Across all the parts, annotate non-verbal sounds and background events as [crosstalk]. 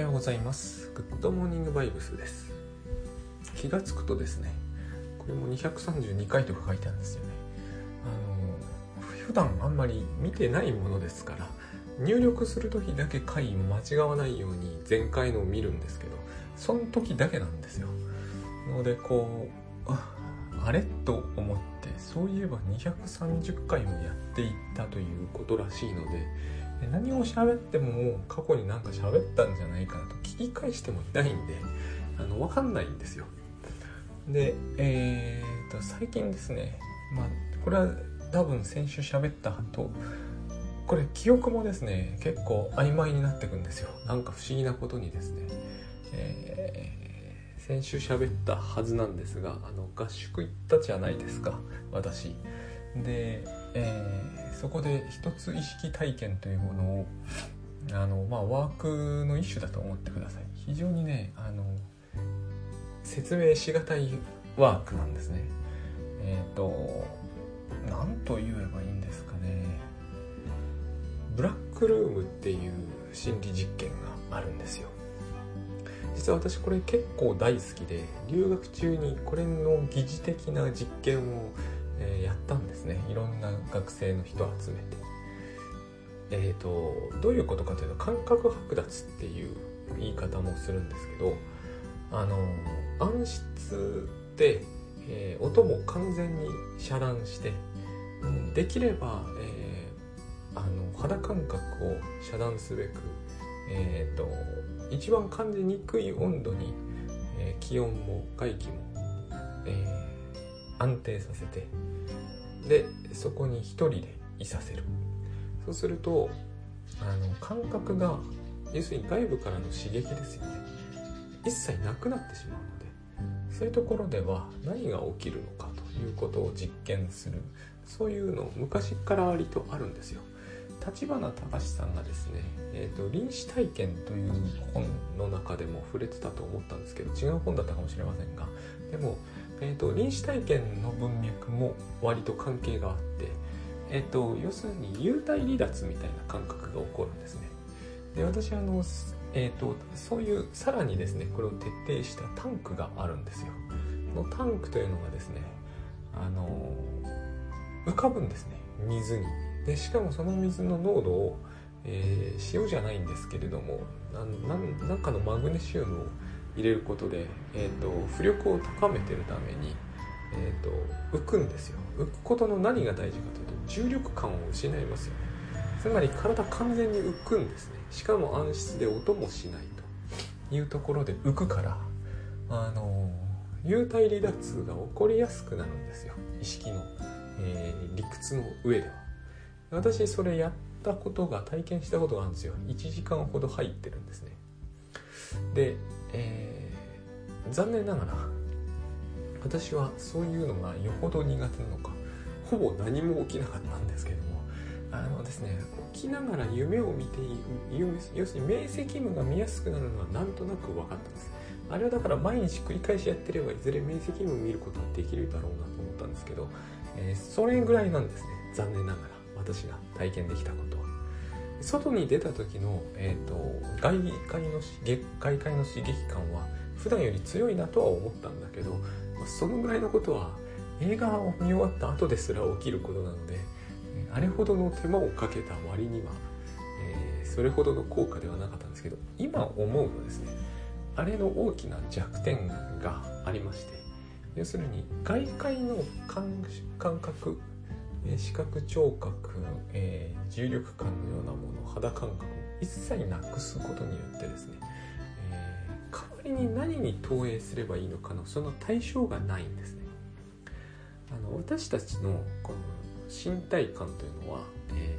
はようございます。グッドモーニングバイブスです。気がつくとですねこれも232回とか書いてあるんですよね。あの普段あんまり見てないものですから入力する時だけ回間違わないように前回のを見るんですけどその時だけなんですよ。のでこうあれ？と思ってそういえば230回もやっていったということらしいので何を喋ってもも過去になんか喋ったんじゃないかなと聞き返してもいないんであの分かんないんですよ。でえー、と最近ですねまあこれは多分先週喋った後これ記憶もですね結構曖昧になってくんですよ。なんか不思議なことにですね、えー、先週喋ったはずなんですがあの合宿行ったじゃないですか私。で、えー、そこで一つ意識体験というものをあの、まあ、ワークの一種だと思ってください。非常にねあの説明しがたいワークなんですね。えっ、ー、と何と言えばいいんですかね。ブラックルームっていう心理実験があるんですよ。実は私これ結構大好きで留学中にこれの疑似的な実験をえ、やったんですね。いろんな学生の人を集めて。え、ー、とどういうことかというと感覚剥奪っていう言い方もするんですけどあの暗室で、えー、音も完全に遮断してできれば、えー、あの肌感覚を遮断すべく、えーと、一番感じにくい温度に、えー、気温も外気も、え、安定させてでそこに一人でいさせる。そうするとあの感覚が要するに外部からの刺激ですよね。一切なくなってしまうのでそういうところでは何が起きるのかということを実験する。そういうの昔から割とあるんですよ。立花隆さんがですね「えーと、臨死体験」という本の中でも触れてたと思ったんですけど違う本だったかもしれませんがでもえーと、臨死体験の文脈も割と関係があって、えーと、要するに幽体離脱みたいな感覚が起こるんですね。で私あの、えーと、そういうさらにですねこれを徹底したタンクがあるんですよ。このタンクというのがですねあの浮かぶんですね水に。でしかもその水の濃度を、えー、塩じゃないんですけれども何かのマグネシウムを入れることで、えーと、浮力を高めてるために、えーと、浮くんですよ。浮くことの何が大事かというと重力感を失いますよね。つまり体完全に浮くんですね。しかも暗室で音もしないと。いうところで浮くからあの幽体離脱が起こりやすくなるんですよ。意識の、えー、理屈の上では。私それやったことが体験したことがあるんですよ。1時間ほど入ってるんですね。でえー、残念ながら私はそういうのがよほど苦手なのかほぼ何も起きなかったんですけどもあのですね起きながら夢を見ている要するに明晰夢が見やすくなるのはなんとなく分かったんです。あれはだから毎日繰り返しやってればいずれ明晰夢を見ることはできるだろうなと思ったんですけど、えー、それぐらいなんですね。残念ながら私が体験できたこと。外に出た時の、えーと、外界の外界の刺激感は普段より強いなとは思ったんだけどそのぐらいのことは映画を見終わった後ですら起きることなのであれほどの手間をかけた割には、えー、それほどの効果ではなかったんですけど今思うとですねあれの大きな弱点がありまして要するに外界の感覚視覚聴覚、えー、重力感のようなもの肌感覚を一切なくすことによってですね、えー、代わりに何に投影すればいいのかのその対象がないんですね。あの私たちのこの身体感というのは、え、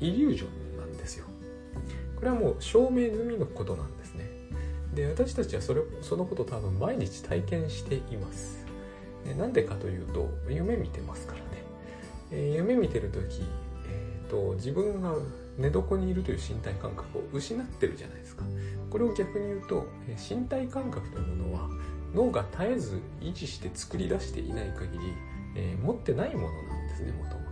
イリュージョンなんですよ。これはもう証明済みのことなんですね。で私たちはそれそのこと多分毎日体験しています。でなんでかというと夢見てますから。えー、夢見てる時、えーと、自分が寝床にいるという身体感覚を失ってるじゃないですか。これを逆に言うと、えー、身体感覚というものは脳が絶えず維持して作り出していない限り、えー、持ってないものなんですねもともと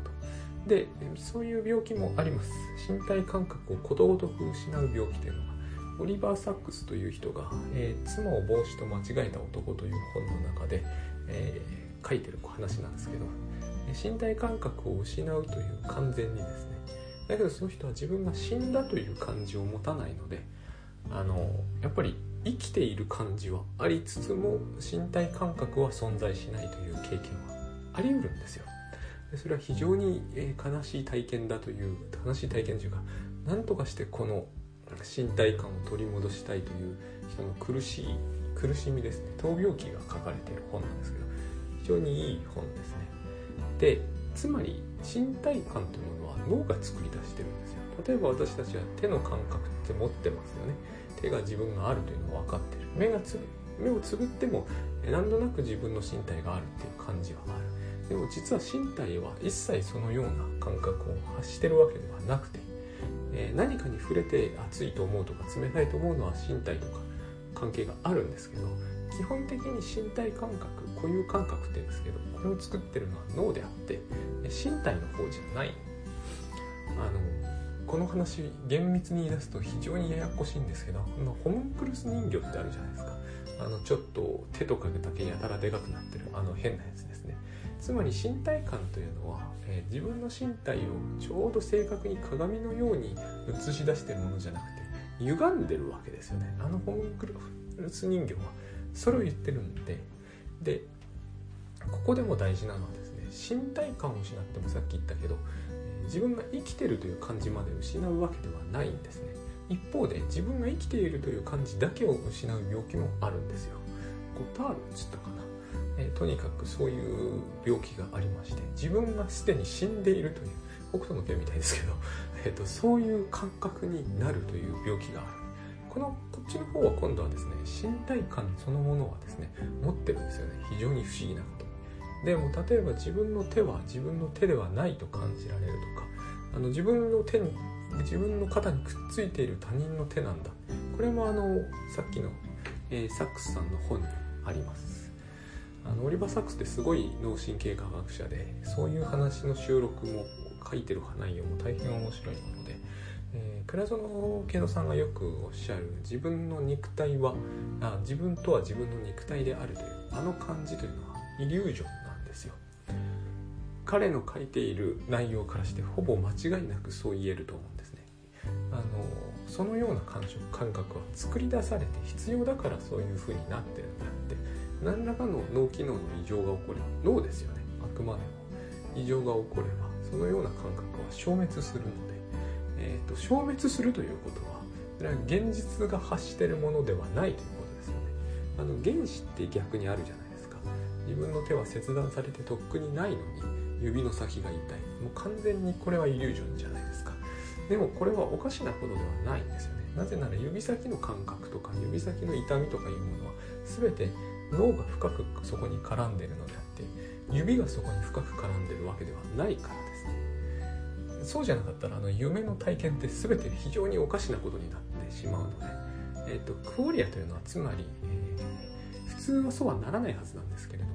でそういう病気もあります。身体感覚をことごとく失う病気というのがオリバー・サックスという人が「えー、妻を帽子と間違えた男」という本の中で、えー、書いてる話なんですけど身体感覚を失うという完全にですね。だけどその人は自分が死んだという感じを持たないのであのやっぱり生きている感じはありつつも身体感覚は存在しないという経験はあり得るんですよ。でそれは非常にえ悲しい体験だという悲しい体験というか何とかしてこの身体感を取り戻したいという人の苦しい苦しみですね。闘病記が書かれている本なんですけど非常にいい本ですね。でつまり身体感というものは脳が作り出してるんですよ。例えば私たちは手の感覚って持ってますよね。手が自分があるというのは分かってる。目がつ目をつぶっても何となく自分の身体があるっていう感じはある。でも実は身体は一切そのような感覚を発してるわけではなくて、えー、何かに触れて熱いと思うとか冷たいと思うのは身体とか関係があるんですけど基本的に身体感覚固有感覚って言うんですけどこれを作ってるのは脳であって身体の方じゃない。あのこの話厳密に言い出すと非常にややこしいんですけどホムンクルス人形ってあるじゃないですか。あのちょっと手とかだけやたらでかくなってるあの変なやつですね。つまり身体感というのは、えー、自分の身体をちょうど正確に鏡のように映し出してるものじゃなくて歪んでるわけですよね。あのホムンクルス人形はそれを言ってるんででここでも大事なのはですね身体感を失ってもさっき言ったけど自分が生きてるという感じまで失うわけではないんですね。一方で自分が生きているという感じだけを失う病気もあるんですよ。ゴタールっつったかな、え、とにかくそういう病気がありまして自分がすでに死んでいるという北斗の拳みたいですけど、えーと、そういう感覚になるという病気がある。このこっちの方は今度はですね身体感そのものはですね持ってるんですよね。非常に不思議なことでも例えば自分の手は自分の手ではないと感じられるとかあの自分の手に自分の肩にくっついている他人の手なんだ。これもあのさっきの、えー、サックスさんの本にあります。あのオリバー・サックスってすごい脳神経科学者でそういう話の収録も書いてる内容も大変面白いもので、えー、倉園慶野さんがよくおっしゃる自分の肉体はあ自分とは自分の肉体であるというあの感じというのはイリュージョンですよ。彼の書いている内容からしてほぼ間違いなくそう言えると思うんですね。あのそのような感触感覚は作り出されて必要だからそういう風になってるんであって何らかの脳機能の異常が起これば脳ですよねあくまでも。異常が起こればそのような感覚は消滅するので、えーと、消滅するということはそれは現実が発してるものではないということですよね。あの原子って逆にあるじゃないですか。自分の手は切断されてとっくにないのに指の先が痛い。もう完全にこれはイリュージョンじゃないですか。でもこれはおかしなことではないんですよね。なぜなら指先の感覚とか指先の痛みとかいうものは全て脳が深くそこに絡んでるのであって指がそこに深く絡んでるわけではないからそうじゃなかったらあの夢の体験って全て非常におかしなことになってしまうので、えーと、クオリアというのはつまり、えー、普通はそうはならないはずなんですけれども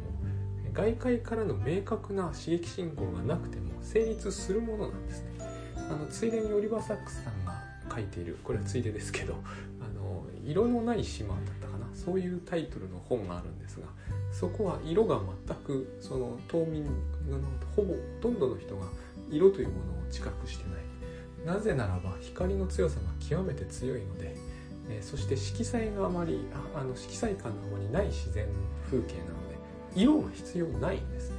外界からの明確な刺激信号がなくても成立するものなんですね。あのついでにオリバー・サックスさんが書いているこれはついでですけど「あの色のない島」だったかな？そういうタイトルの本があるんですがそこは色が全くその島民のほぼほとんどの人が色というものを知覚してない。なぜならば光の強さが極めて強いので、えそして色彩があまりあの色彩感があまりない自然風景なので色が必要ないんです。ね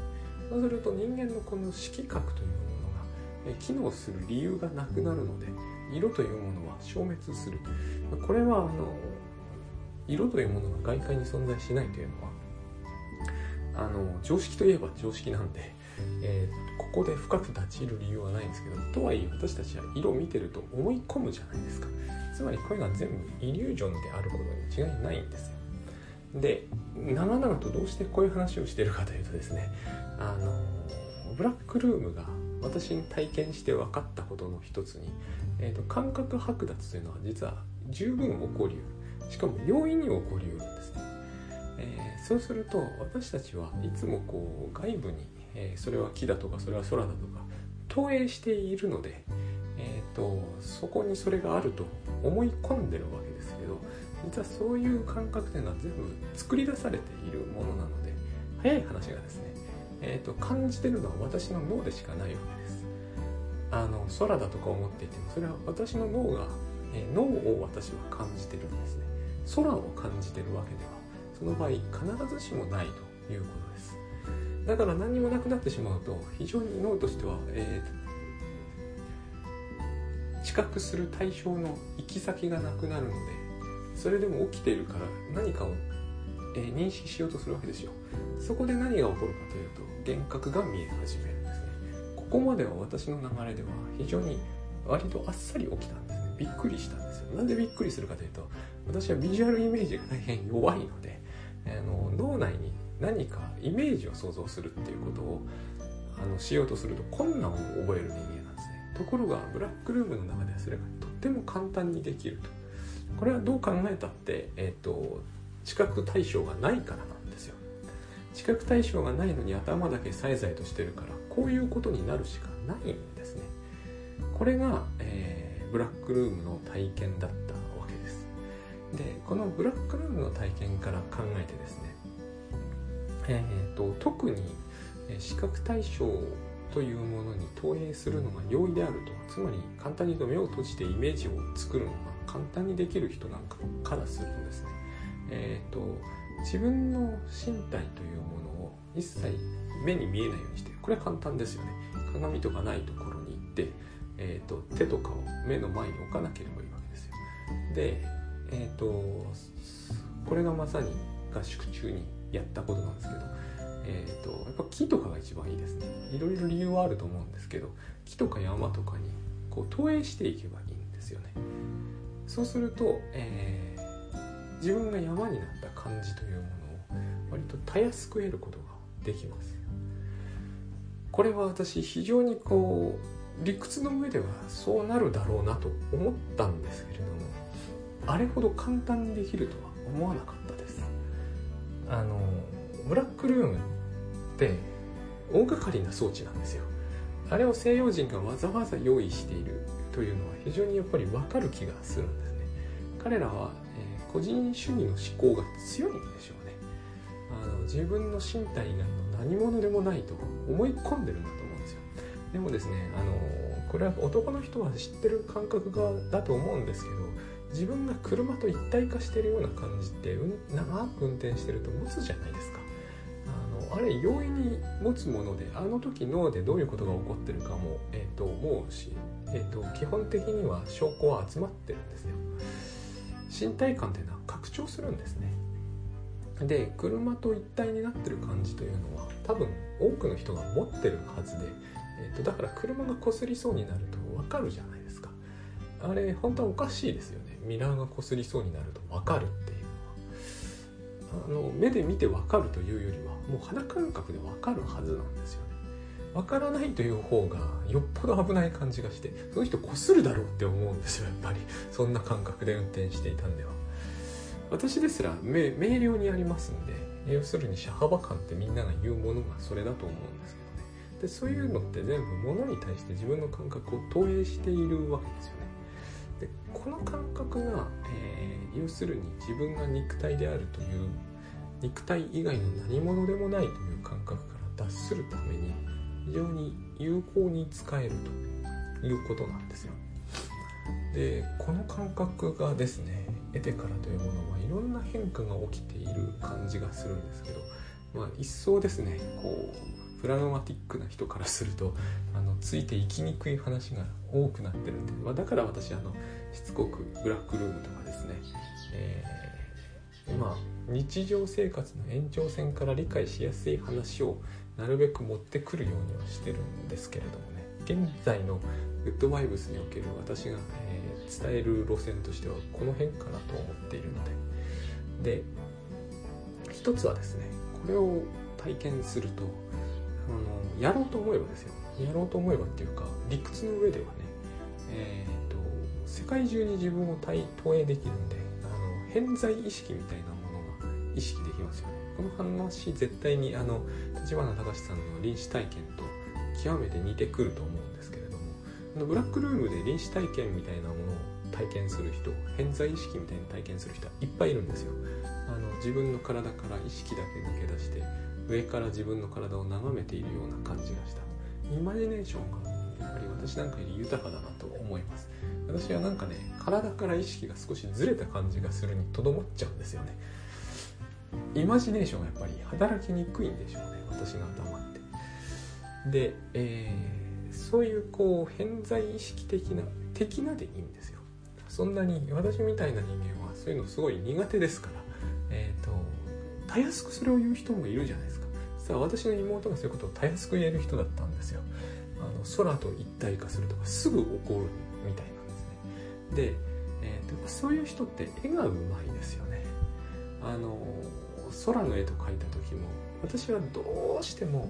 そうすると人間のこの色覚というものがえ機能する理由がなくなるので色というものは消滅する。これはあの色というものが外界に存在しないというのはあの常識といえば常識なんで、えー、ここで深く立ち入る理由はないんですけどとはいえ私たちは色を見てると思い込むじゃないですか。つまりこれが全部イリュージョンであることに違いないんですよ。で長々とどうしてこういう話をしてるかというとですねあのブラックルームが私に体験して分かったことの一つに、えーと、感覚剥奪というのは実は十分起こりうる。しかも容易に起こりうるんですね、えー、そうすると私たちはいつもこう外部に、えー、それは木だとかそれは空だとか投影しているので、えーとそこにそれがあると思い込んでるわけですけど実はそういう感覚というのは全部作り出されているものなので早い話がですね、えーと、感じてるのは私の脳でしかないわけです。あの空だとか思っていてもそれは私の脳が、えー、脳を私は感じてるんですね。空を感じてるわけではその場合必ずしもないということです。だから何もなくなってしまうと非常に脳としては、えー、知覚する対象の行き先がなくなるのでそれでも起きているから何かを、えー、認識しようとするわけですよ。そこで何が起こるかというと幻覚が見え始めるんですね。ここまでは私の流れでは非常に割とあっさり起きたんですね。びっくりしたんですよ。なんでびっくりするかというと私はビジュアルイメージが大変弱いのであの脳内に何かイメージを想像するっていうことをあのしようとすると困難を覚える人間なんですね。ところがブラックルームの中ではそれがとっても簡単にできると。これはどう考えたって、えーと、知覚対象がないからなんですよ。知覚対象がないのに頭だけさえざいとしてるからこういうことになるしかないんですね。これが、えー、ブラックルームの体験だったわけです。でこのブラックルームの体験から考えてですねえーと、特に視覚対象というものに投影するのが容易であるとつまり簡単に言うと目を閉じてイメージを作るのが簡単にできる人なんかからするとですね、えーと、自分の身体というものを一切目に見えないようにしてこれは簡単ですよね。鏡とかないところに行って、えーと、手とかを目の前に置かなければいいわけですよ。で、えー、とこれがまさに合宿中にやったことなんですけど、えーと、やっぱ木とかが一番いいですね。いろいろ理由はあると思うんですけど木とか山とかにこう投影していけばいいんですよね。そうすると、えー、自分が山になった感じというものを割とたやすく得ることができます。これは私非常にこう理屈の上ではそうなるだろうなと思ったんですけれどもあれほど簡単にできるとは思わなかったあのブラックルームって大掛かりな装置なんですよ。あれを西洋人がわざわざ用意しているというのは非常にやっぱり分かる気がするんですね。彼らは、えー、個人主義の思考が強いんでしょうね。あの自分の身体以外の何者でもないと思い込んでるんだと思うんですよ。でもですねあのこれは男の人は知ってる感覚がだと思うんですけど自分が車と一体化してるような感じって、うん、長く運転してると持つじゃないですか。あのあれ容易に持つものであの時脳でどういうことが起こってるかも、えーと、もうし、えーと、基本的には証拠は集まってるんですよ。身体感っていうのは拡張するんですね。で車と一体になってる感じというのは多分多くの人が持ってるはずで、えーと、だから車が擦りそうになると分かるじゃないですか。あれ本当はおかしいですよミラーが擦りそうになると分かるっていうのはあの目で見て分かるというよりはもう肌感覚で分かるはずなんですよね。分からないという方がよっぽど危ない感じがしてその人擦るだろうって思うんですよやっぱり。そんな感覚で運転していたんでは。私ですら明瞭にありますんで要するに車幅感ってみんなが言うものがそれだと思うんですけどね。でそういうのって全部物に対して自分の感覚を投影しているわけですよね。でこの感覚が、えー、要するに自分が肉体であるという肉体以外の何者でもないという感覚から脱するために非常に有効に使えるということなんですよ。でこの感覚がですね得てからというものはいろんな変化が起きている感じがするんですけど、まあ、一層ですねこうプラグマティックな人からすると [laughs] あのついていきにくい話が多くなってるんで、まあ、だから私あのしつこくブラックルームとかですね、えー、まあ日常生活の延長線から理解しやすい話をなるべく持ってくるようにはしてるんですけれどもね現在のグッドバイブスにおける私が、えー、伝える路線としてはこの辺かなと思っているのでで一つはですねこれを体験するとあのやろうと思えばですよ。やろうと思えばっていうか理屈の上ではね、えーと、世界中に自分を投影できるんであの偏在意識みたいなものが意識できますよね。この話絶対にあの立花隆さんの臨死体験と極めて似てくると思うんですけれどもあのブラックルームで臨死体験みたいなものを体験する人偏在意識みたいに体験する人はいっぱいいるんですよ。あの自分の体から意識だけ抜け出して上から自分の体を眺めているような感じがした。イマジネーションがやっぱり私なんかより豊かだなと思います。私はなんかね体から意識が少しずれた感じがするにとどまっちゃうんですよね。イマジネーションがやっぱり働きにくいんでしょうね私の頭って。で、えー、そういうこう偏在意識的な的なでいいんですよ。そんなに私みたいな人間はそういうのすごい苦手ですから。えっ、ー、とたやすくそれを言う人もいるじゃないですか。実は私の妹がそういうことをたやすく言える人だったんですよ。あの空と一体化するとかすぐ起こるみたいなんですね。で、えーと、そういう人って絵がうまいですよね。あの空の絵と描いた時も私はどうしても、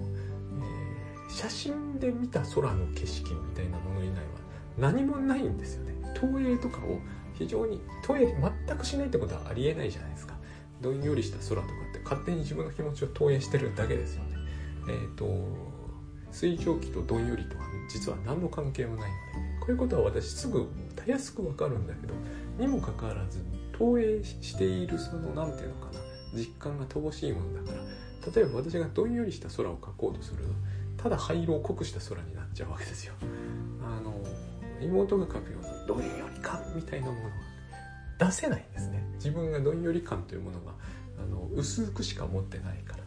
えー、写真で見た空の景色みたいなもの以外は何もないんですよね。投影とかを非常に投影全くしないってことはありえないじゃないですか。どんよりした空とか勝手に自分の気持ちを投影してるだけですよね。えっ、ー、と水蒸気とどんよりとは実は何の関係もないのでこういうことは私すぐたやすくわかるんだけどにもかかわらず投影しているその何ていうのかな実感が乏しいものだから例えば私がどんよりした空を描こうとするとただ灰色を濃くした空になっちゃうわけですよ。あの妹が描くようなどんより感みたいなものは出せないんですね。自分がどんより感というものがあの薄くしか持ってないから。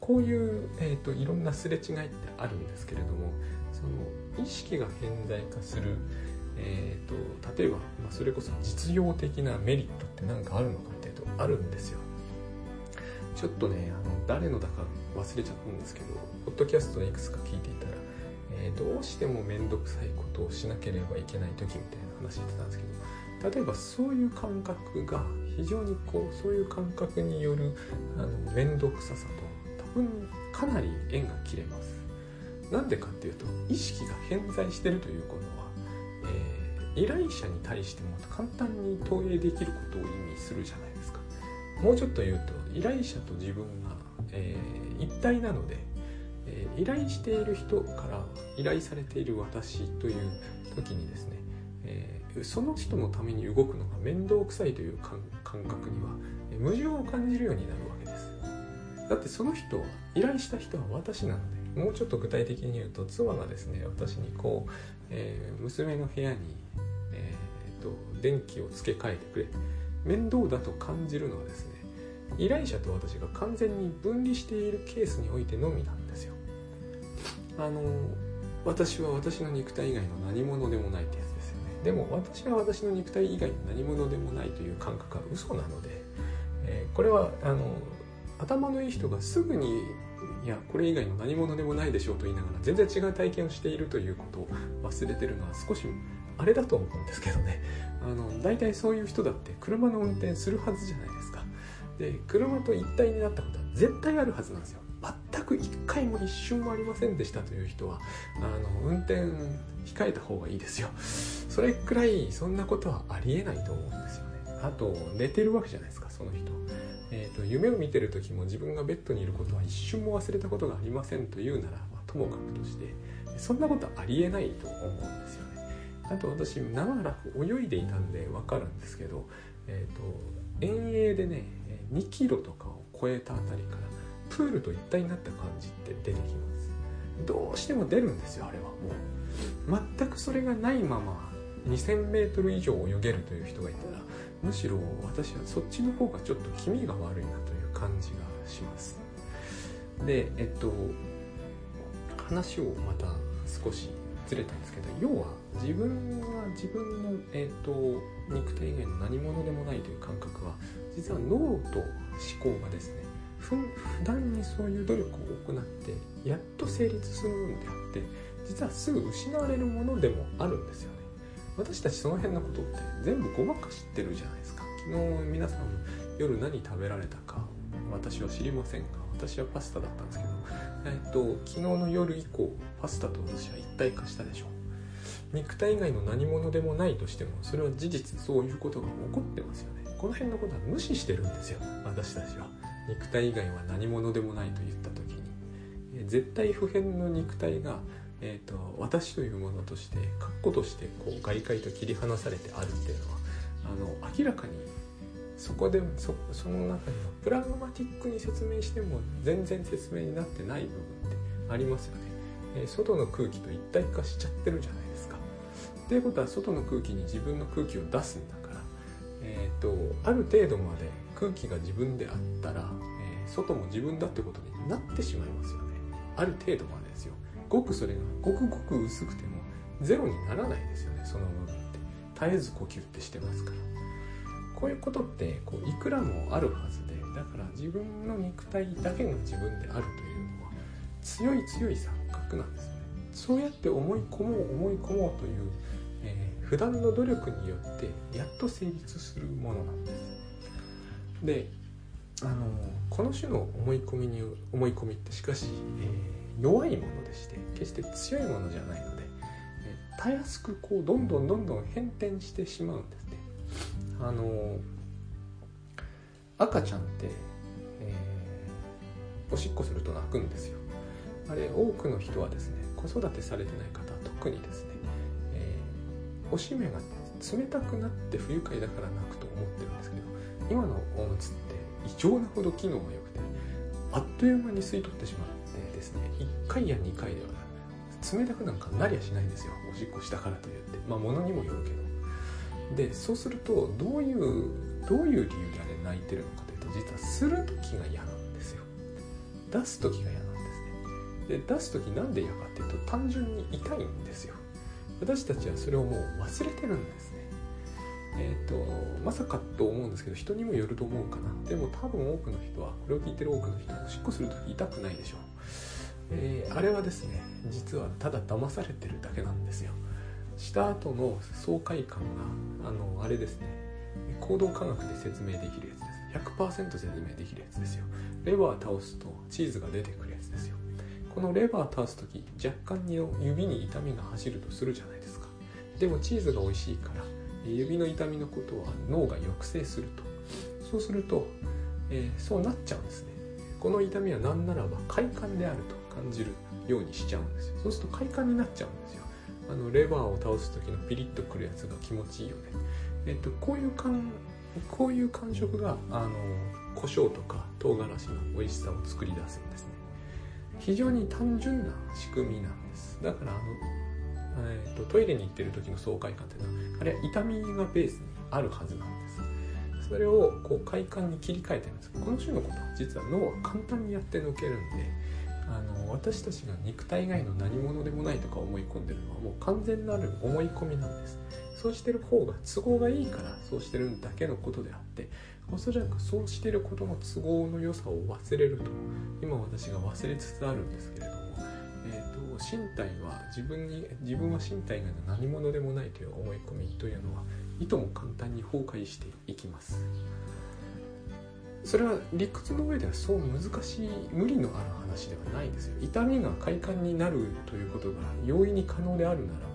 こういう、えーと、いろんなすれ違いってあるんですけれどもその意識が偏在化する、えーと、例えば、まあ、それこそ実用的なメリットって何かあるのかっていうとあるんですよ。ちょっとねあの誰のだか忘れちゃったんですけどポッドキャストいくつか聞いていたら、えー、どうしても面倒くさいことをしなければいけない時みたいな話してたんですけど例えばそういう感覚が非常にこうそういう感覚によるあの面倒くささと多分かなり縁が切れます。なんでかっていうと意識が偏在してるということは、えー、依頼者に対しても簡単に投影できることを意味するじゃないですか。もうちょっと言うと依頼者と自分が、えー、一体なので、えー、依頼している人から依頼されている私という時にですね、えー、その人のために動くのが面倒くさいという感覚には矛盾を感じるようになるわけです。だってその人は依頼した人は私なのでもうちょっと具体的に言うと妻がですね私にこう、えー、娘の部屋に、えーと、電気を付け替えてくれ面倒だと感じるのはですね依頼者と私が完全に分離しているケースにおいてのみなんですよ。あの私は私の肉体以外の何者でもないってやでも私は私の肉体以外の何者でもないという感覚は嘘なので、えー、これはあの頭のいい人がすぐにいやこれ以外の何者でもないでしょうと言いながら全然違う体験をしているということを忘れてるのは少しあれだと思うんですけどね。[laughs] あの大体そういう人だって車の運転するはずじゃないですか。で車と一体になったことは絶対あるはずなんですよ。全く一回も一瞬もありませんでしたという人はあの運転控えた方がいいですよ。それくらいそんなことはありえないと思うんですよね。あと寝てるわけじゃないですかその人。えーと、夢を見てる時も自分がベッドにいることは一瞬も忘れたことがありませんというなら、まあ、ともかくとしてそんなことありえないと思うんですよね。あと私長らく泳いでいたんで分かるんですけど、えーと、遠泳でね2キロとかを超えたあたりからプールと一体になった感じって出てきます。どうしても出るんですよあれはもう。全くそれがないまま 2000m 以上泳げるという人がいたらむしろ私はそっちの方がちょっと気味が悪いなという感じがしますでえっと話をまた少しずれたんですけど要は自分は自分の、えっと、肉体以外の何者でもないという感覚は実は脳と思考がですねふ普段にそういう努力を行ってやっと成立するものであって実はすぐ失われるものでもあるんですよね。私たちその辺のことって全部ごまか知ってるじゃないですか。昨日皆さん夜何食べられたか私は知りませんが私はパスタだったんですけど、えっと、昨日の夜以降パスタと私は一体化したでしょう。肉体以外の何者でもないとしてもそれは事実そういうことが起こってますよね。この辺のことは無視してるんですよ。私たちは。肉体以外は何者でもないと言った時に絶対不変の肉体がえーと、私というものとして括弧としてこう外界と切り離されてあるっていうのはあの明らかにそこでそその中にはプラグマティックに説明しても全然説明になってない部分ってありますよね、えー、外の空気と一体化しちゃってるじゃないですか。っていうことは外の空気に自分の空気を出すんだから、えーと、とある程度まで空気が自分であったら、えー、外も自分だってことになってしまいますよね。ある程度までですよ。ごくそれがごくごく薄くてもゼロにならないですよねその部分って。絶えず呼吸ってしてますから。こういうことってこういくらもあるはずでだから自分の肉体だけが自分であるというのは強い強い錯覚なんですね。そうやって思い込もう思い込もうという、えー、普段の努力によってやっと成立するものなんです。であのこの種の思い込みに思い込みってしかし、えー、弱いものでして決して強いものじゃないので、えー、たやすくこうどんどんどんどん変転してしまうんですね。あの赤ちゃんって、えー、おしっこすると泣くんですよ。あれ多くの人はですね子育てされてない方は特にですね、えー、おしめが冷たくなって不愉快だから泣くと思ってるんですけど今のおむつって異常なほど機能が良くてあっという間に吸い取ってしまってですね。1回や2回では冷たくなんかなりゃしないんですよ。おしっこしたからといって。まあ物にもよるけど。でそうするとどういうどういう理由であれ泣いてるのかというと実はする時が嫌なんですよ。出す時が嫌なんですね。で出す時なんで嫌かっていうと単純に痛いんですよ。私たちはそれをもう忘れてるんです。えーと、まさかと思うんですけど人にもよると思うかな。でも多分多くの人はこれを聞いてる多くの人はおしっこする時痛くないでしょう、えー、あれはですね実はただ騙されてるだけなんですよ。した後の爽快感があのあれですね。行動科学で説明できるやつです。100%説明できるやつですよ。レバー倒すとチーズが出てくるやつですよ。このレバー倒す時若干の指に痛みが走るとするじゃないですか。でもチーズが美味しいから指の痛みのことは脳が抑制すると。そうすると、えー、そうなっちゃうんですね。この痛みは何ならば快感であると感じるようにしちゃうんですよ。そうすると快感になっちゃうんですよ。あのレバーを倒す時のピリッとくるやつが気持ちいいよね。えっ、とこういう感こういう感触があの胡椒とか唐辛子の美味しさを作り出すんですね。非常に単純な仕組みなんです。だからあのえーと、トイレに行ってる時の爽快感っていうのはあれは痛みがベースにあるはずなんです。それをこう快感に切り替えてるんです。この種のことは実は脳は簡単にやってのけるんであの私たちが肉体以外の何者でもないとか思い込んでるのはもう完全なる思い込みなんです。そうしてる方が都合がいいからそうしてるだけのことであっておそらくそうしてることの都合の良さを忘れると今私が忘れつつあるんですけれど身体は自分に自分は身体が何者でもないという思い込みというのはいとも簡単に崩壊していきます。それは理屈の上ではそう難しい無理のある話ではないですよ。痛みが快感になるということが容易に可能であるならば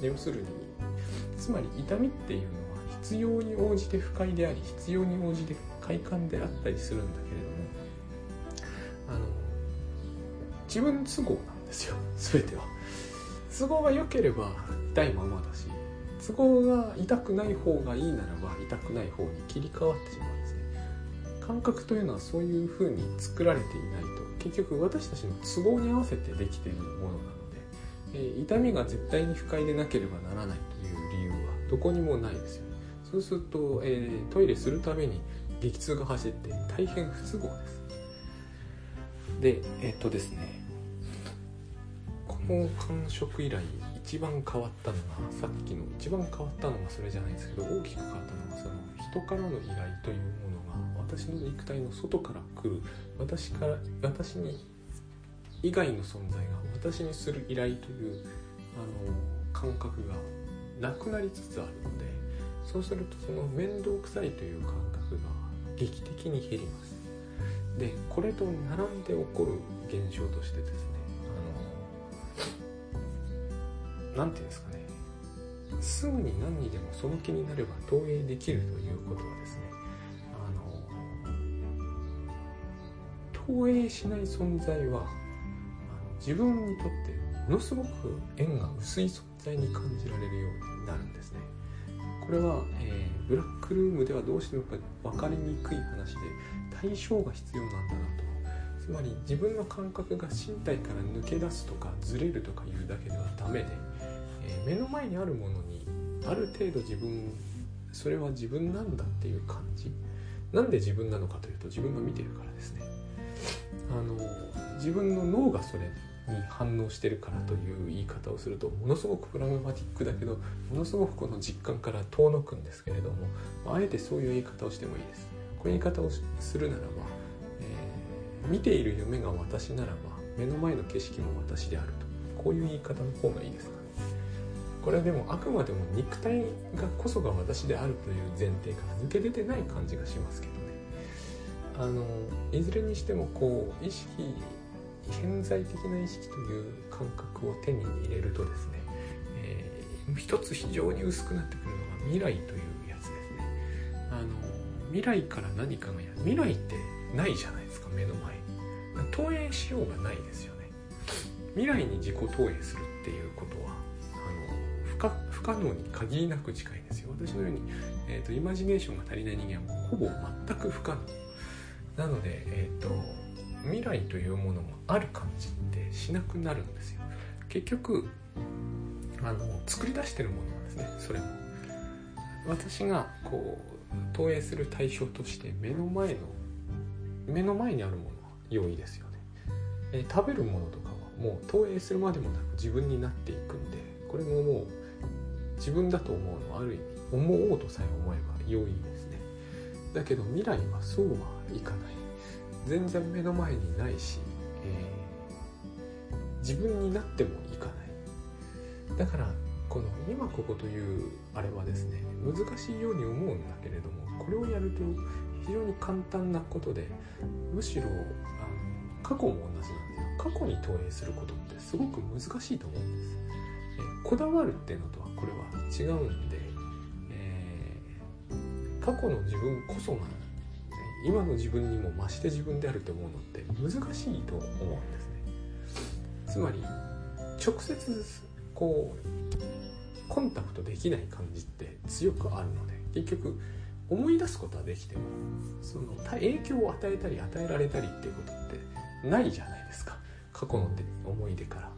要するにつまり痛みっていうのは必要に応じて不快であり必要に応じて快感であったりするんだけれどもあの自分都合なですよ。[laughs] 全ては。都合が良ければ痛いままだし都合が痛くない方がいいならば痛くない方に切り替わってしまうんですね。感覚というのはそういう風に作られていないと。結局私たちの都合に合わせてできているものなので、えー、痛みが絶対に不快でなければならないという理由はどこにもないですよね。そうすると、えー、トイレするために激痛が走って大変不都合です。でえっ、とですね感触以来一番変わったのがさっきの一番変わったのがそれじゃないですけど大きく変わったのがその人からの依頼というものが私の肉体の外から来る私から私に以外の存在が私にする依頼というあの感覚がなくなりつつあるのでそうするとその面倒くさいという感覚が劇的に減ります。でこれと並んで起こる現象としてですね何て言うんですかね。すぐに何にでもその気になれば投影できるということはですねあの投影しない存在は自分にとってものすごく縁が薄い存在に感じられるようになるんですね。これは、えー、ブラックルームではどうしてもやっぱり分かりにくい話で対象が必要なんだなと。つまり自分の感覚が身体から抜け出すとかずれるとかいうだけではダメで、えー、目の前にあるものにある程度自分それは自分なんだっていう感じ。なんで自分なのかというと自分が見てるからですね。あの自分の脳がそれに反応してるからという言い方をするとものすごくプラグマティックだけどものすごくこの実感から遠のくんですけれどもあえてそういう言い方をしてもいいです。こういう言い方をするならば、えー、見ている夢が私ならば目の前の景色も私であると。こういう言い方の方がいいですこれでもあくまでも肉体がこそが私であるという前提から抜け出てない感じがしますけどね。あのいずれにしてもこう意識潜在的な意識という感覚を手に入れるとですね、えー、一つ非常に薄くなってくるのが未来というやつですね。あの未来から何かがや未来ってないじゃないですか目の前。に投影しようがないですよね。未来に自己投影するっていうこと可能に限りなく近いですよ。私のように、えーと、イマジネーションが足りない人間はほぼ全く不可能。なのでえっ、ー、と未来というものもある感じってしなくなるんですよ。結局あの作り出してるものなんですねそれも。私がこう投影する対象として目の前の目の前にあるものは良いですよね、え食べるものとかはもう投影するまでもなく自分になっていくんでこれももう自分だと思うのはある意味思おうとさえ思えば良いですね。だけど未来はそうはいかない。全然目の前にないし、えー、自分になってもいかない。だからこの今ここというあれはですね難しいように思うんだけれどもこれをやると非常に簡単なことでむしろあの過去も同じなんですよ。過去に投影することってすごく難しいと思うんです、え、こだわるっていうのとはこれは違うんで、えー、過去の自分こそが今の自分にも増して自分であると思うのって難しいと思うんですね。つまり直接こうコンタクトできない感じって強くあるので結局思い出すことはできてもその影響を与えたり与えられたりっていうことってないじゃないですか。過去の思い出から。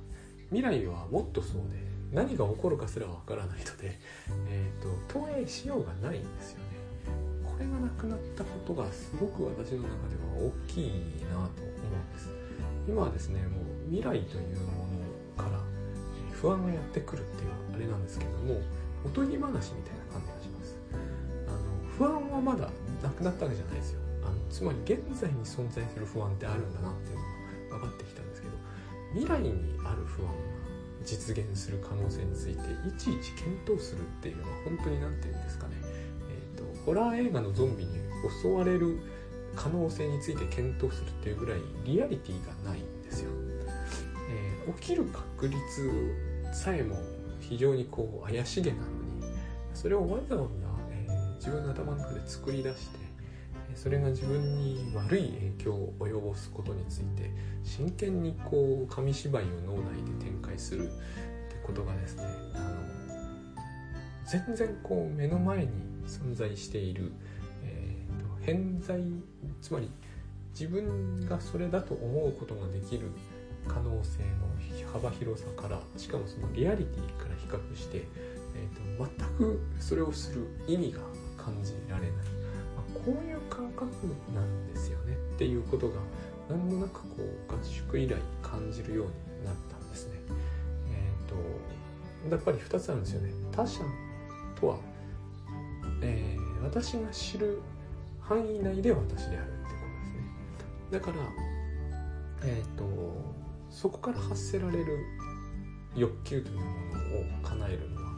未来はもっとそうで何が起こるかすらわからないので、[laughs] えーと、投影しようがないんですよね。これがなくなったことがすごく私の中では大きいなと思うんです。今はですねもう未来というものから不安がやってくるっていうあれなんですけどもおとぎ話みたいな感じがします。あの不安はまだなくなったわけじゃないですよ。あのつまり現在に存在する不安ってあるんだなっていうのが分かってきたんですけど未来にある不安実現する可能性についていちいち検討するっていうのは本当に何て言うんですかねえー、とホラー映画のゾンビに襲われる可能性について検討するっていうぐらいリアリティがないんですよ。えー、起きる確率さえも非常にこう怪しげなのにそれをわざわざ、えー、自分の頭の中で作り出してそれが自分に悪い影響を及ぼすことについて真剣にこう紙芝居を脳内で展開するってことがですねあの全然こう目の前に存在している、えーと、偏在つまり自分がそれだと思うことができる可能性の幅広さからしかもそのリアリティから比較して、えーと、と全くそれをする意味が感じられない、こういう感覚なんですよねっていうことが何となくこう合宿以来感じるようになったんですね。えっ、ー、とやっぱり2つあるんですよね。他者とはえー、私が知る範囲内で私であるってことですねだからえっ、ー、とそこから発せられる欲求というものを叶えるのは、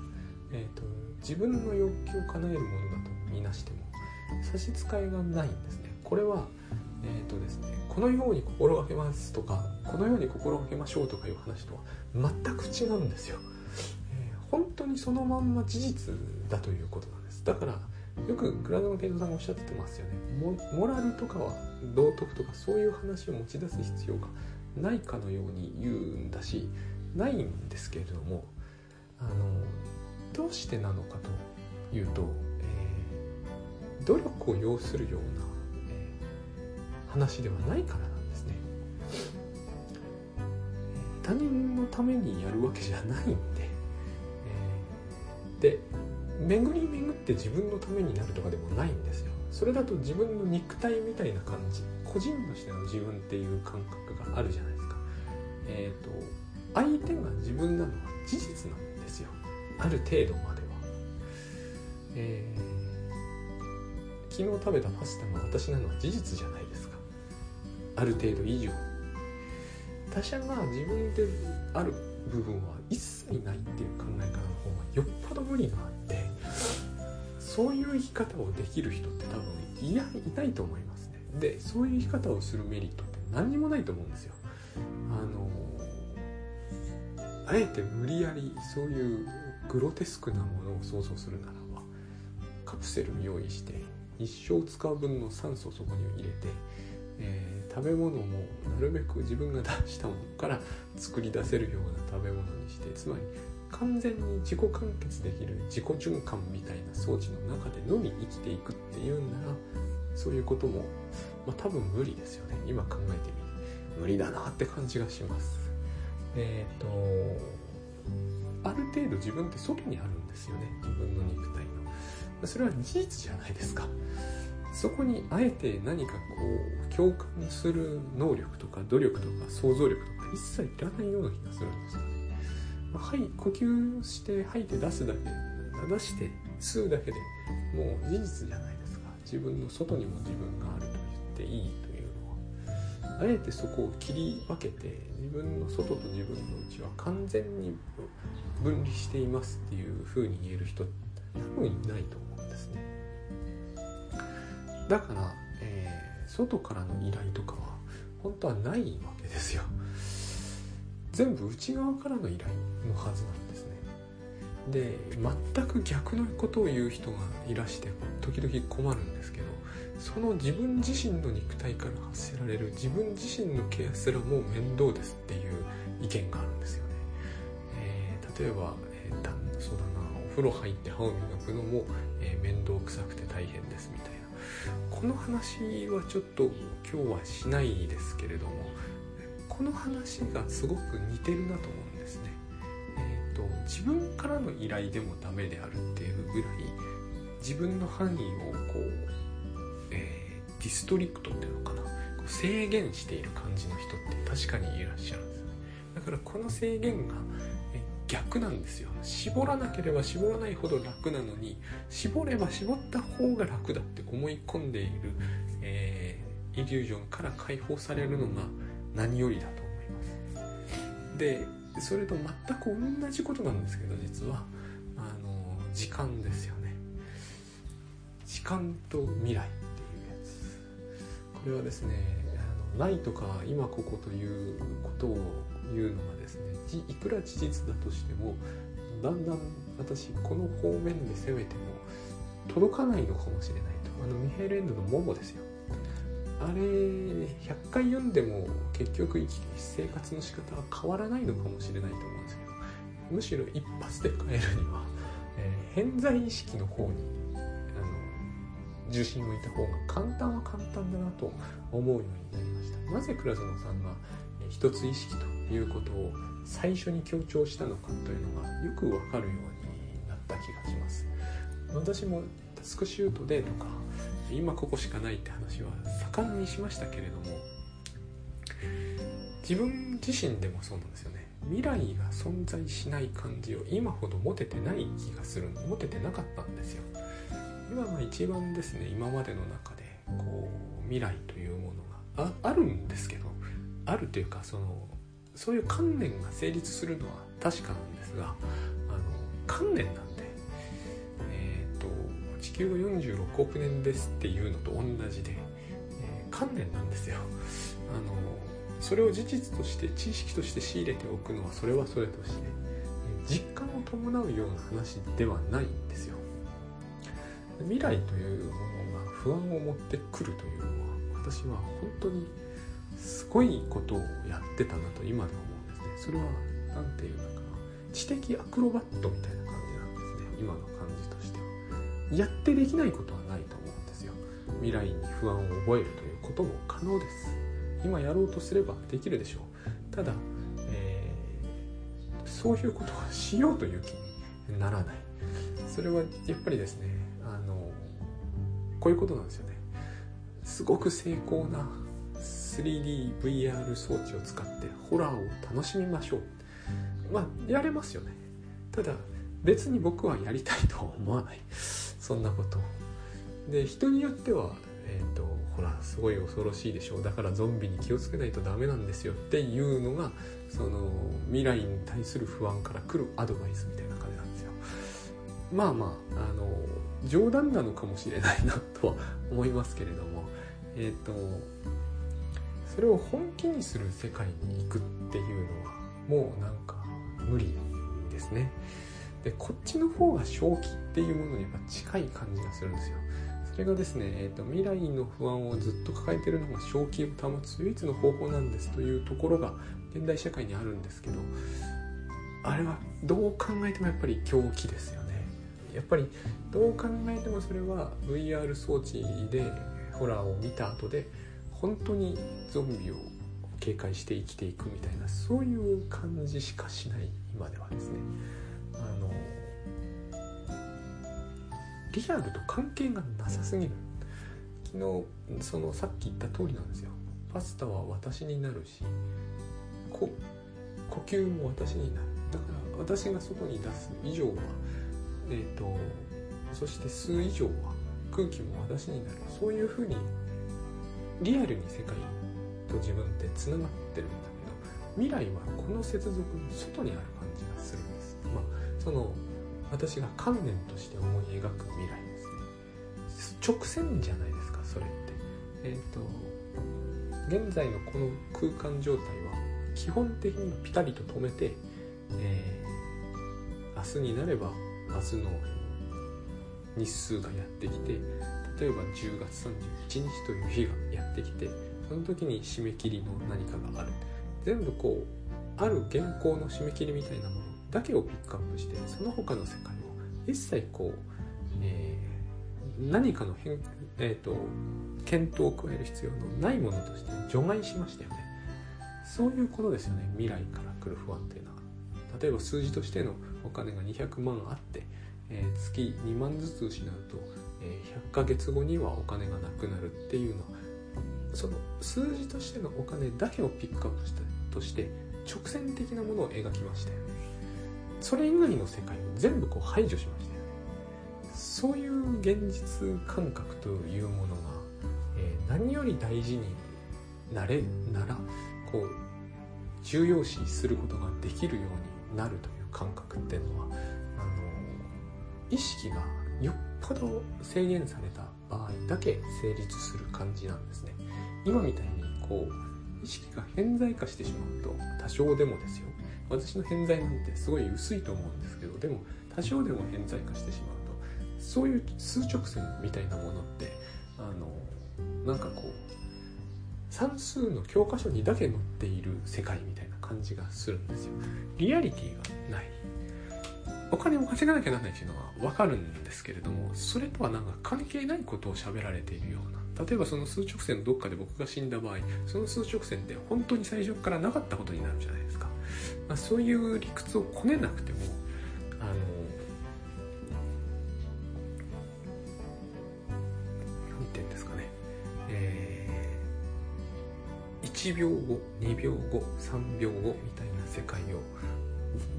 えーと、自分の欲求を叶えるものだとみなしても差し支えがないんですね。これはえーとですね、このように心がけますとかこのように心がけましょうとかいう話とは全く違うんですよ、えー、本当にそのまんま事実だということなんです。だからよく倉野健三さんがおっしゃってますよね。モラルとかは道徳とかそういう話を持ち出す必要がないかのように言うんだしないんですけれどもあのどうしてなのかというと、努力を要するような、え、話ではないからなんですね。他人のためにやるわけじゃないんで、え、で巡り巡って自分のためになるとかでもないんですよ。それだと自分の肉体みたいな感じ個人としての自分っていう感覚があるじゃないですか。えっ、ー、と相手が自分なのは事実なんですよ。ある程度までは。えー、昨日食べたパスタが私なのは事実じゃないですか。ある程度以上。他者が自分である部分は一切ないっていう考え方の方がよっぽど無理があってそういう生き方をできる人って多分いないと思いますね。でそういう生き方をするメリットって何にもないと思うんですよ。あのあえて無理やりそういうグロテスクなものを想像するならばカプセルを用意して一生使う分の酸素をそこに入れて、えー、食べ物もなるべく自分が出したものから作り出せるような食べ物にしてつまり完全に自己完結できる自己循環みたいな装置の中でのみ生きていくっていうんならそういうことも、まあ、多分無理ですよね。今考えてみる無理だなって感じがします。えっ、ー、とある程度自分って外にあるんですよね。自分の肉体。それは事実じゃないですか。そこにあえて何かこう共感する能力とか努力とか想像力とか一切いらないような気がするんですよ。ねはい、呼吸して吐いて出すだけ出して吸うだけでもう事実じゃないですか。自分の外にも自分があると言っていいというのは。あえてそこを切り分けて自分の外と自分の内は完全に分離していますっていうふうに言える人多分いないと思う。ですね。だから、えー、外からの依頼とかは本当はないわけですよ。全部内側からの依頼のはずなんですね。で全く逆のことを言う人がいらして時々困るんですけどその自分自身の肉体から発せられる自分自身のケアすらもう面倒ですっていう意見があるんですよね、えー、例えば、えー、そうだな。風呂入って歯を磨くのも、えー、面倒くさくて大変ですみたいなこの話はちょっと今日はしないですけれどもこの話がすごく似てるなと思うんですね。えーと、自分からの依頼でもダメであるっていうぐらい自分の範囲をこう、えー、 district っていうのかな制限している感じの人って確かにいらっしゃるんですよね。だからこの制限が逆なんですよ。絞らなければ絞らないほど楽なのに絞れば絞った方が楽だって思い込んでいる、えー、イリュージョンから解放されるのが何よりだと思います。でそれと全く同じことなんですけど実は。あの時間ですよね。時間と未来っていうやつ。これはですねないとか今ここということを言うのはですねいくら事実だとしてもだんだん私この方面で攻めても届かないのかもしれないと。あのミヘイル・エンドの「モモ」ですよ。あれ100回読んでも結局生活の仕方は変わらないのかもしれないと思うんですけどむしろ一発で変えるには、えー、偏在意識の方にあの重心を置いた方が簡単は簡単だなと思うようになりました。なぜ倉園さんが一つ意識ということを最初に強調したのかというのがよくわかるようになった気がします。私もタスクシュートでとか今ここしかないって話は盛んにしましたけれども自分自身でもそうなんですよね。未来が存在しない感じを今ほど持ててない気がする持ててなかったんですよ。今が一番ですね今までの中でこう未来というものがあるんですけどあるというかそのそういう観念が成立するのは確かなんですがあの観念なんで、えー、と地球が46億年ですっていうのと同じで、えー、観念なんですよ。あのそれを事実として知識として仕入れておくのはそれはそれとして実感を伴うような話ではないんですよ。未来というものが不安を持ってくるというのは私は本当にすごいことをやってたなと今では思うんですね。それはなんていうのかな。知的アクロバットみたいな感じなんですね。今の感じとしては。やってできないことはないと思うんですよ。未来に不安を覚えるということも可能です。今やろうとすればできるでしょう。ただ、えー、そういうことはしようという気にならない。それはやっぱりですねあのこういうことなんですよね。すごく精巧な 3DVR 装置を使ってホラーを楽しみましょう。まあやれますよね。ただ別に僕はやりたいとは思わない。そんなことで人によってはえっ、ー、とほらすごい恐ろしいでしょう。だからゾンビに気をつけないとダメなんですよ。っていうのがその未来に対する不安から来るアドバイスみたいな感じなんですよ。まあまああの冗談なのかもしれないなとは思いますけれども。えっ、ー、とそれを本気にする世界に行くっていうのはもうなんか無理ですね。でこっちの方が正気っていうものにやっぱ近い感じがするんですよ。それがですね、えーと、未来の不安をずっと抱えてるのが正気を保つ唯一の方法なんですというところが現代社会にあるんですけどあれはどう考えてもやっぱり狂気ですよね。やっぱりどう考えてもそれは VR 装置でホラーを見た後で本当にゾンビを警戒して生きていくみたいなそういう感じしかしない今ではですね。あのリアルと関係がなさすぎる。昨日そのさっき言った通りなんですよ。パスタは私になるし呼吸も私になる。だから私が外に出す以上はえっ、ー、とそして吸う以上は空気も私になる。そういうふうにリアルに世界と自分ってつながってるんだけど未来はこの接続の外にある感じがするんですまあその私が観念として思い描く未来ですね直線じゃないですかそれってえっ、ー、と現在のこの空間状態は基本的にピタリと止めて、えー、明日になれば明日の日数がやってきて例えば10月1日という日がやってきてその時に締め切りの何かがある。全部こうある原稿の締め切りみたいなものだけをピックアップしてその他の世界を一切こう、えー、何かの変、えーと、検討を加える必要のないものとして除外しましたよね。そういうことですよね未来から来る不安っていうのは。例えば数字としてのお金が200万あって、えー、月2万ずつ失うとえ100ヶ月後にはお金がなくなるっていうのはその数字としてのお金だけをピックアップしたとして直線的なものを描きましたよね。それ以外の世界を全部こう排除しましたよね。そういう現実感覚というものが、えー、何より大事になれならこう重要視することができるようになるという感覚っていうのはあの意識がよっぽど制限された場合だけ成立する感じなんですね。今みたいにこう意識が偏在化してしまうと多少でもですよ。私の偏在なんてすごい薄いと思うんですけどでも多少でも偏在化してしまうとそういう数直線みたいなものってあのなんかこう算数の教科書にだけ載っている世界みたいな感じがするんですよ。リアリティがない。お金を稼がなきゃならないっていうのは分かるんですけれどもそれとはなんか関係ないことを喋られているような。例えばその数直線のどっかで僕が死んだ場合その数直線って本当に最初からなかったことになるじゃないですか、まあ、そういう理屈をこねなくてもあの何て言うんですかね。えー、1秒後2秒後3秒後みたいな世界を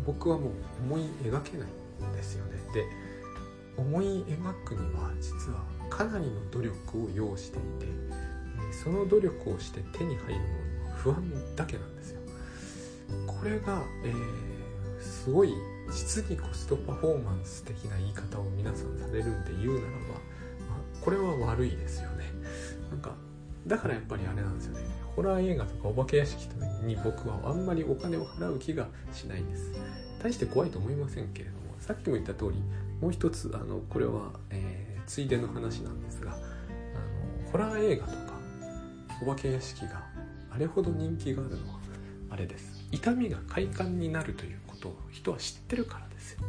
僕はもう思い描けないんですよね。で思い描くには実はかなりの努力を要していてその努力をして手に入るものは不安だけなんですよ。これが、えー、すごい実にコストパフォーマンス的な言い方を皆さんされるんで言うならば、まあ、これは悪いですよね。なんかだからやっぱりあれなんですよね。ホラー映画とかお化け屋敷とかに僕はあんまりお金を払う気がしないんです。大して怖いと思いませんけれどもさっきも言った通りもう一つあのこれは、えー、ついでの話なんですがあのホラー映画とかお化け屋敷があれほど人気があるのはあれです。痛みが快感になるということを人は知ってるからですよ。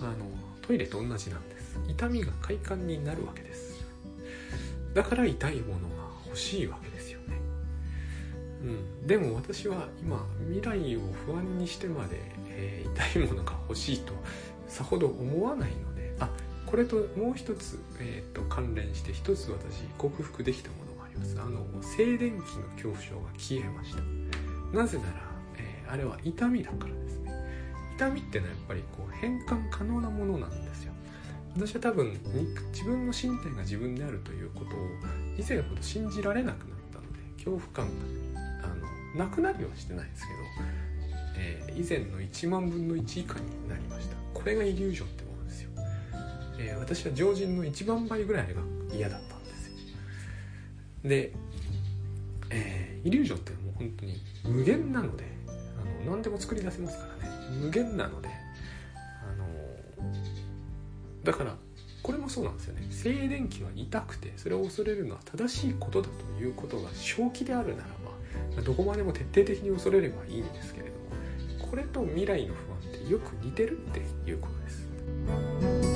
あのトイレと同じなんです。痛みが快感になるわけです。だから痛いものが欲しいわけですよね。うん。でも私は今未来を不安にしてまで、えー、痛いものが欲しいとさほど思わないのであこれともう一つ、えーと、関連して一つ私克服できたものがあります。あの静電気の恐怖症が消えました。なぜなら、えー、あれは痛みだからですね。痛みってのはやっぱりこう変換可能なものなんですよ。私は多分自分の身体が自分であるということを以前ほど信じられなくなったので恐怖感があのなくなりはしてないですけど、えー、以前の1万分の1以下になりました。これがイリュージョンってものですよ、えー、私は常人の1万倍ぐらいが嫌だったんですよ。で、えー、イリュージョンってもう本当に無限なのであの何でも作り出せますからね。無限なのでだからこれもそうなんですよね静電気は痛くてそれを恐れるのは正しいことだということが正気であるならばどこまでも徹底的に恐れればいいんですけれどもこれと未来の不安ってよく似てるっていうことです。